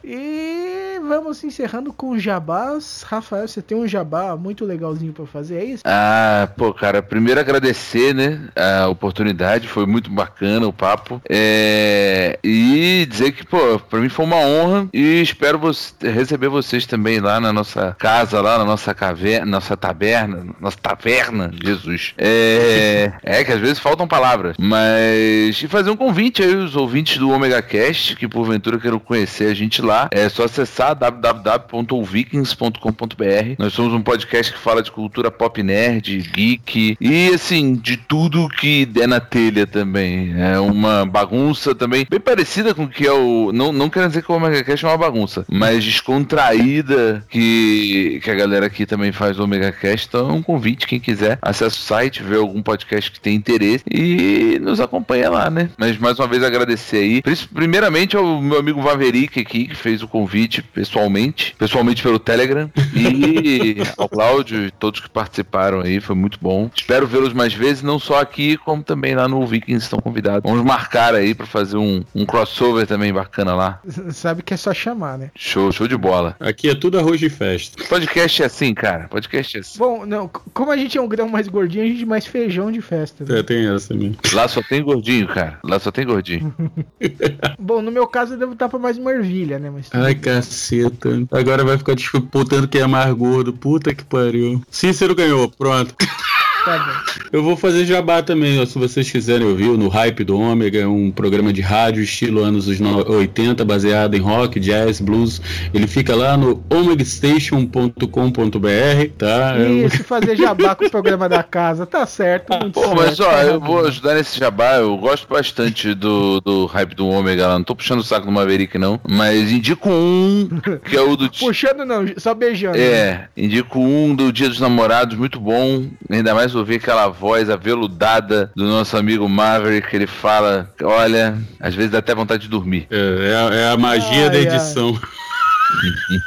E vamos encerrando com jabás. Rafael, você tem um jabá muito legalzinho pra fazer, é isso? Ah, pô, cara, primeiro agradecer, né, a oportunidade, foi muito bacana o papo. É, e dizer que, pô, pra mim foi uma honra e espero você- receber vocês também lá na nossa casa, lá na nossa caverna, nossa taberna, nossa taverna, Jesus. É, é que às vezes faltam palavras, mas e fazer um convite aí os ouvintes do Omega Cast que porventura queiram conhecer a gente lá, é só acessar www.vikings.com.br. Nós somos um podcast que fala de cultura pop nerd, geek e assim, de tudo que der na telha também. É uma bagunça também, bem parecida com o que é o. Não, não quero dizer que o Omega Cast é uma bagunça, mas descontraída que, que a galera aqui também faz o Omega Cast. Então é um convite, quem quiser, acessa o site, vê algum podcast que tem interesse e nos acompanha lá, né? Mas mais uma vez agradecer aí. Primeiramente ao meu amigo Vaverick aqui, que fez o convite pessoalmente, pessoalmente pelo Telegram, e [LAUGHS] ao Cláudio e todos que participaram aí, foi muito bom. Espero vê-los mais vezes, não só aqui, como também lá no Vikings estão convidados. Vamos marcar aí pra fazer um, um crossover também bacana lá. Sabe que é só chamar, né? Show, show de bola. Aqui é tudo arroz de festa. Podcast é assim, cara. Podcast é assim. Bom, não, como a gente é um grão mais gordinho, a gente mais feijão de festa. né? É, tem essa mesmo. Lá só tem gordinho, cara. Lá só tem gordinho. [LAUGHS] Bom, no meu caso eu devo estar pra mais uma ervilha, né? Mas Ai, caceta. Agora vai ficar disputando quem é mais gordo. Puta que pariu. Cícero ganhou, pronto. [LAUGHS] tá bom. Eu vou fazer jabá também, ó, se vocês quiserem ouvir, no Hype do Ômega, é um programa de rádio estilo anos dos no- 80, baseado em rock, jazz, blues. Ele fica lá no omegastation.com.br, tá? É Isso, fazer jabá com o programa da casa, tá certo. Muito Pô, mas certo, ó, tá eu vou ajudar nesse jabá. Eu gosto bastante do, do hype do Ômega lá. Não tô puxando o saco do Maverick, não. Mas indico um, que é o do. [LAUGHS] Puxando não, só beijando. É, indico um do Dia dos Namorados, muito bom. Ainda mais ouvir aquela voz aveludada do nosso amigo Maverick, que ele fala, olha, às vezes dá até vontade de dormir. É, é a- é a magia Ai, da edição.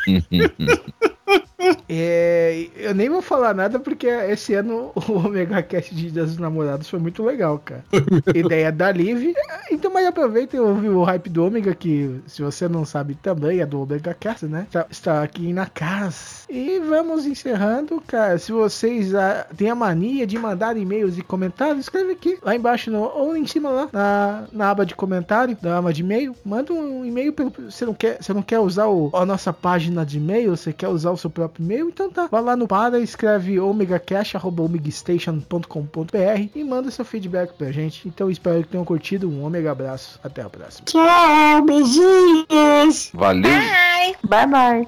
É, [LAUGHS] [LAUGHS] eu nem vou falar nada porque esse ano [LAUGHS] o Omega Cast de Dia dos Namorados foi muito legal, cara. Ideia da Liv. Então, mas aproveita e ouve o hype do Omega, que se você não sabe também é do Omega Cast, né? Está, está aqui na casa. E vamos encerrando, cara. Se vocês ah, têm a mania de mandar e-mails e comentários, escreve aqui, lá embaixo, no, ou em cima lá, na, na aba de comentário, da aba de e-mail. Manda um e-mail pelo. Você não quer, você não quer usar o, a nossa página de e-mail, você quer usar o seu próprio e-mail, então tá. Vai lá no para, escreve omegacash.omegastation.com.br e manda seu feedback pra gente. Então espero que tenham curtido. Um omega abraço. Até a próxima. Tchau, beijinhos. Valeu! Bye! Bye, bye.